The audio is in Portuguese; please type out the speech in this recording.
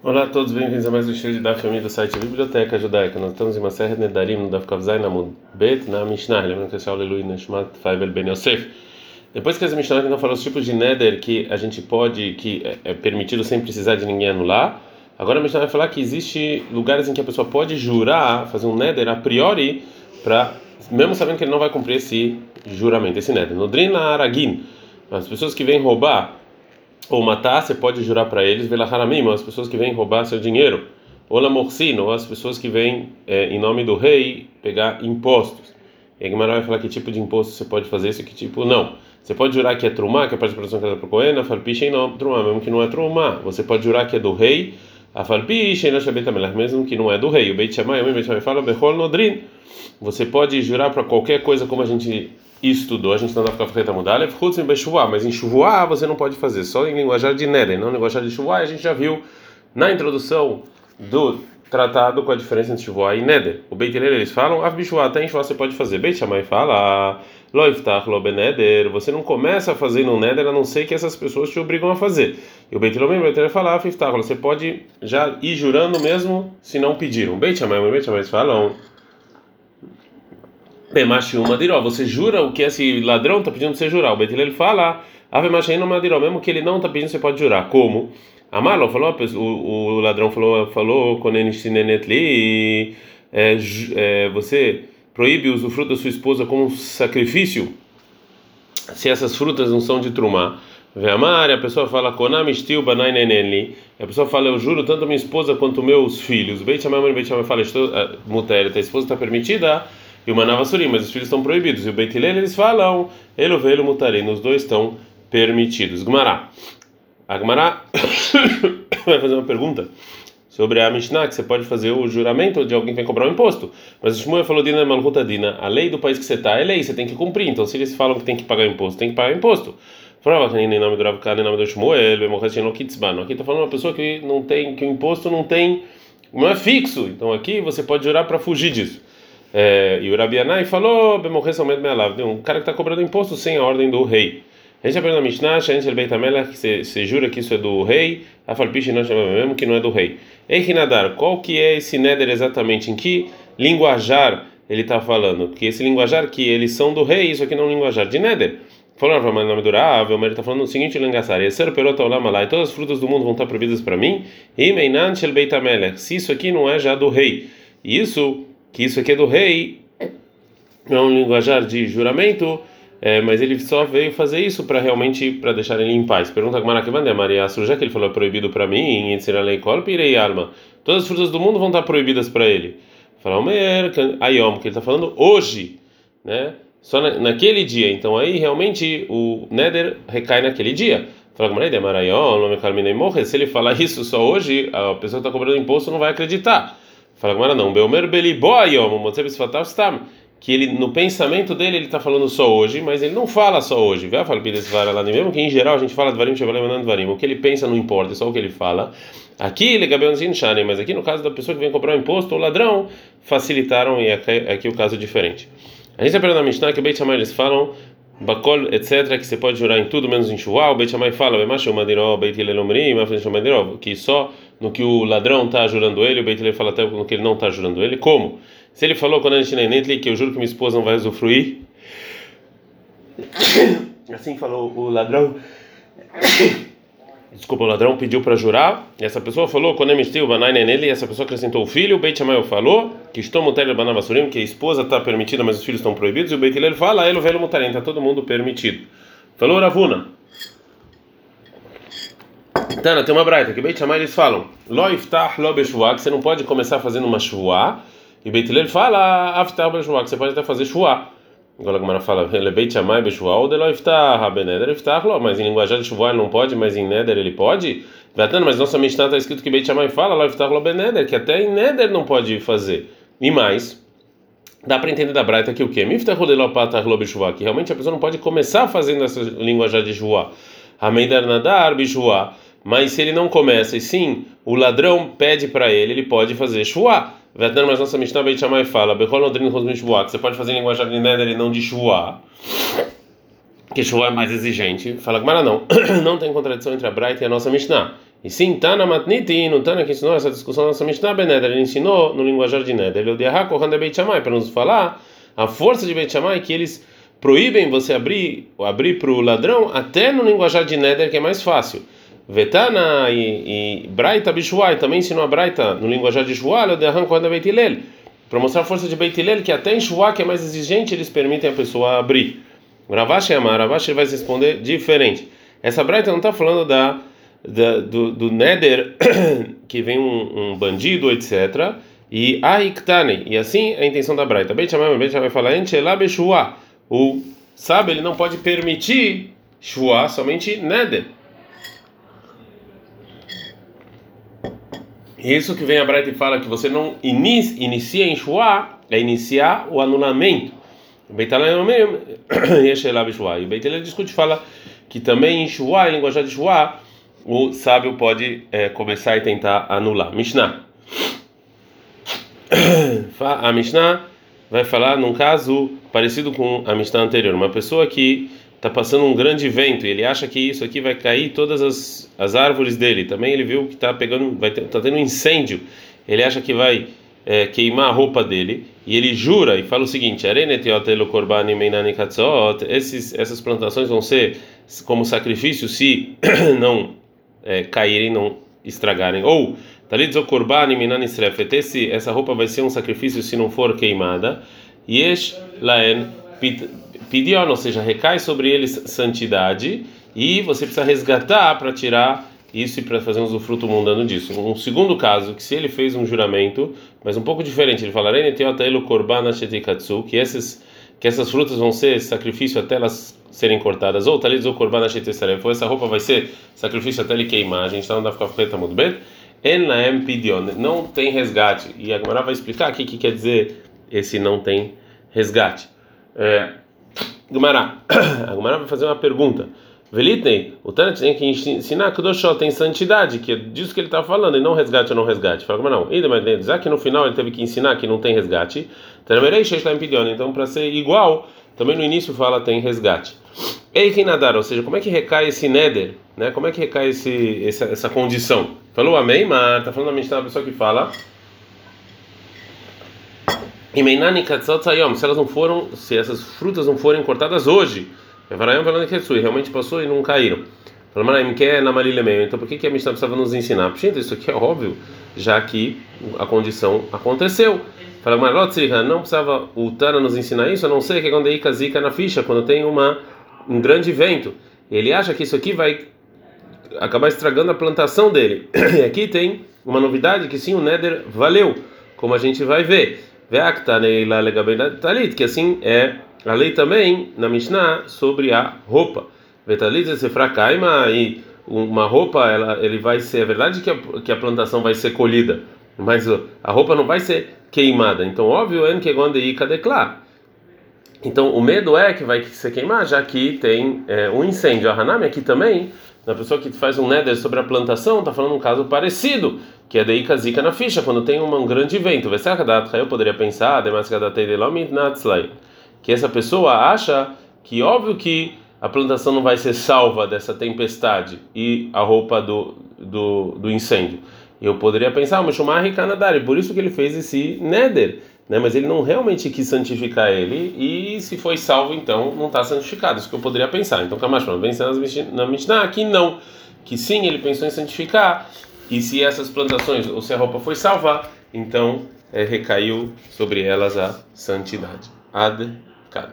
Olá a todos, bem-vindos a mais um estilo de da família do site Biblioteca Judaica. Nós estamos em uma série de Nedarim, no Daf Kavzai Namud Bet, na Mishnah. Lembrando que esse é Aleluia Neshmat Faivel Ben Yosef. Depois que essa Mishnah não falou os tipos de Neder que a gente pode, que é permitido sem precisar de ninguém anular, agora a Mishnah vai falar que existe lugares em que a pessoa pode jurar, fazer um Neder a priori, para mesmo sabendo que ele não vai cumprir esse juramento, esse Neder. No Drina Aragin, as pessoas que vêm roubar ou matar, você pode jurar para eles, velaharamim, as pessoas que vêm roubar seu dinheiro, ou lamorcino, ou as pessoas que vêm é, em nome do rei pegar impostos. E a Gemara vai falar que tipo de imposto você pode fazer isso e que tipo não. Você pode jurar que é trumá, que é parte de produção que é para o Cohen, a farpicha e não trumá, mesmo que não é trumá. Você pode jurar que é do rei, a farpicha e não é mesmo que não é do rei. O Beit Shammai, o Beit Shammai fala, bechol nodrin. Você pode jurar para qualquer coisa como a gente estudou, a gente não dá ficar mudar, mas em chuvoá você não pode fazer, só em linguajar de Neder, não linguajar de chuvoá, a gente já viu na introdução do tratado com a diferença entre chuvoá e Neder. O Beit eles falam, af bichuá, até em chuvoá você pode fazer. Beit fala, lo iftach lo beneder, você não começa a fazer no Neder a não ser que essas pessoas te obrigam a fazer. E o Beit Beit fala, af iftach, você pode já ir jurando mesmo se não pediram. Beit Shammai, Beit Shammai falam, uma diró. Você jura o que esse ladrão está pedindo para você jurar. O Betil ele fala, Ave Machaino Madiró, mesmo que ele não está pedindo, você pode jurar. Como? Amalo falou, o, o ladrão falou, falou com li, é, é, você proíbe o usufruto da sua esposa como sacrifício se essas frutas não são de trumá. Veamar, a pessoa fala konamistiu banai nenenli. A pessoa fala eu juro tanto minha esposa quanto meus filhos. Beit chamar fala estou mulher, a esposa está permitida e o Manava Surim, mas os filhos estão proibidos. E o Beit eles falam, Elo Velo Mutarim, os dois estão permitidos. Gmará. A Gmará vai fazer uma pergunta sobre a Mishnah, que você pode fazer o juramento de alguém que vai cobrar um imposto. Mas o Shmuel falou, Dina Malhutadina, a lei do país que você está é lei, você tem que cumprir. Então, se eles falam que tem que pagar imposto, tem que pagar imposto. Prova em nome do Rav em nome do Shmuel, Aqui está falando uma pessoa que não tem, que o imposto não tem, não é fixo. Então, aqui você pode jurar para fugir disso. É, e o Rabianai falou, um cara que está cobrando imposto sem a ordem do rei. A gente aprende na Mishnah, a gente que você jura que isso é do rei, a falpiche não chama mesmo que não é do rei. Eichinadar, qual que é esse neder exatamente? Em que linguajar ele está falando? Que esse linguajar que eles são do rei, isso aqui não é um linguajar de neder. Falando para nome do Rav, o está falando o seguinte, Lengassar, Yeser todas as frutas do mundo vão estar proibidas para mim, e se isso aqui não é já do rei. Isso que isso aqui é do rei, é um linguajar de juramento, é, mas ele só veio fazer isso para realmente para deixar ele em paz. Pergunta como que Maria já que ele falou é proibido para mim, ensinar lei pirei alma. Todas as frutas do mundo vão estar proibidas para ele. Falar Omer, Ayom, que ele está falando hoje, né? Só na, naquele dia. Então aí realmente o Neder recai naquele dia. Fala como se ele falar isso só hoje, a pessoa que está cobrando imposto não vai acreditar. Fala agora não. Beomer beliboyom, stam. Que ele, no pensamento dele, ele está falando só hoje, mas ele não fala só hoje. Vê fala lá mesmo que em geral a gente fala de varim, shevalem, varim. O que ele pensa não importa, é só o que ele fala. Aqui, legabeonzin shane, mas aqui no caso da pessoa que vem comprar um imposto, o ladrão, facilitaram e aqui, aqui o caso é diferente. A gente aprende na Mishnah que Beit Shammai eles falam Bakol, etc., que você pode jurar em tudo menos em Shuval, Beit Shammai fala, Beit Hillel que só no que o ladrão está jurando ele, o Beit Hillel fala até no que ele não está jurando ele. Como? Se ele falou quando nem que eu juro que minha esposa não vai usufruir, assim falou o ladrão. Desculpa, o ladrão pediu para jurar, e essa pessoa falou, quando emitiu o banai nele, e essa pessoa acrescentou o filho, o Beit Shammai falou, que estou que a esposa está permitida, mas os filhos estão proibidos, e o Beit Hillel fala, ele o velho mutarim, está todo mundo permitido. Falou Ravuna. Tana, tem uma braita que Beit Shammai eles falam, lo iftah lo beshuá, que você não pode começar fazendo uma shuá, e Beit Hillel fala, aftah beshuá, que você pode até fazer shuá. Agora a Gemara fala, ele beit chamai beshual de lo iftah, beneder iftah lo, mas em linguagem de chuvoar ele não pode, mas em neder ele pode? Vatana, mas nossa Mishnah está escrito que beit chamai fala, lo iftah lo beneder, que até em neder não pode fazer. E mais, dá para entender da Braita que o quê? Miftah de lo patah lo beshuah, que realmente a pessoa não pode começar fazendo essa linguagem de chuvoar. Hameider nadar beshuah, mas se ele não começa e sim o ladrão pede para ele, ele pode fazer chuvoar. Vetnan, mas nossa Mishnah Beit Shammai fala, Bechol que você pode fazer em linguagem de Neder e não de Shvuah, que Shvuah é mais exigente. Fala Gmara, não. não tem contradição entre a Braita e a nossa Mishnah. E sim, Tana Matniti, no Tana que ensinou essa discussão na nossa Mishnah Beneder, ele ensinou no linguajar de Neder, ele odiará correndo Beit Shammai, para nos falar a força de Beit Shammai que eles proíbem você abrir abrir para o ladrão até no linguajar de Neder, que é mais fácil. Vetana e, e Braita Bishuai também ensinou a Braita no linguajar de Shuai, odiará correndo Beit Hillel, para mostrar a força de Beit Hillel, que até em Shuai, que é mais exigente, eles permitem a pessoa abrir. Ravashi Amar, Ravashi vai responder diferente. Essa Braita não está falando da da, do, do Neder, que vem um, um, bandido, etc. E Aiktane, e assim é a intenção da Braita. Beit Shammai, Beit Shammai fala, o sabe, ele não pode permitir Shua, somente Neder. Isso que vem a Braita e fala que você não inicia em Shua, é iniciar o anulamento. O Beit E o Beit discute fala que também em Shua, em linguagem de Shua, o sábio pode é, começar e tentar anular. Mishnah. A Mishnah vai falar num caso parecido com a Mishnah anterior. Uma pessoa que está passando um grande vento e ele acha que isso aqui vai cair todas as, as árvores dele. Também ele viu que está pegando, vai ter, tá tendo um incêndio. Ele acha que vai é, queimar a roupa dele e ele jura e fala o seguinte: esses, essas plantações vão ser como sacrifício se não é, caírem, não estragarem. Ou esse essa roupa vai ser um sacrifício se não for queimada. Yesh laen pidion, ou seja, recai sobre eles santidade e você precisa resgatar para tirar isso e para fazer um usufruto mundano disso. Um segundo caso, que se ele fez um juramento, mas um pouco diferente, ele fala que esses que essas frutas vão ser sacrifício até elas serem cortadas, ou talit ou korban ou essa roupa vai ser sacrifício até ele queimar, a gente está andando ficar feita muito bem. En laem pidion, não tem resgate. E a Gemara vai explicar o que quer dizer esse não tem resgate. É, Gemara, a Gemara vai fazer uma pergunta. Velitnei, o Tana tem que ensinar que o Doshó tem santidade, que é disso que ele está falando, e não resgate ou não resgate. Fala, mas não, ainda mais já que no final ele teve que ensinar que não tem resgate, então para ser igual, também no início fala tem resgate. Ei, quem nadar, ou seja, como é que recai esse neder, né? Como é que recai esse, essa, essa condição? Falou amém, mas tá falando a mente da pessoa que fala. Se elas não foram, se essas frutas não forem cortadas hoje, Evarayam falando que Retsui, realmente passou e não caíram. Falando, quer na meio. Então por que, que a Mishnah precisava nos ensinar? Gente, isso aqui é óbvio, já que a condição aconteceu. Fala, mas não precisava o Tana nos ensinar isso, a não ser que quando aí zica na ficha, quando tem uma, um grande vento. Ele acha que isso aqui vai acabar estragando a plantação dele. E aqui tem uma novidade que sim, o Nether valeu, como a gente vai ver. Que assim é a lei também na Mishnah sobre a roupa. Vetaliza se fracaima e uma roupa ela ele vai ser é verdade que a, que a plantação vai ser colhida, mas a roupa não vai ser queimada. Então óbvio é que quando declar. Então o medo é que vai ser queimar, já que tem é, um incêndio. A Hanami aqui também, na pessoa que faz um neder sobre a plantação, está falando um caso parecido, que é daí zika na ficha, quando tem um grande vento. Eu poderia pensar, que essa pessoa acha que óbvio que a plantação não vai ser salva dessa tempestade e a roupa do, do, do incêndio. Eu poderia pensar, mas chamar Ricanadari, por isso que ele fez esse neder, né? Mas ele não realmente quis santificar ele e se foi salvo então não está santificado. Isso que eu poderia pensar. Então, Kamash, pensando na Mishnah aqui não, que sim ele pensou em santificar e se essas plantações ou se a roupa foi salvar, então é, recaiu sobre elas a santidade. Ad -kad.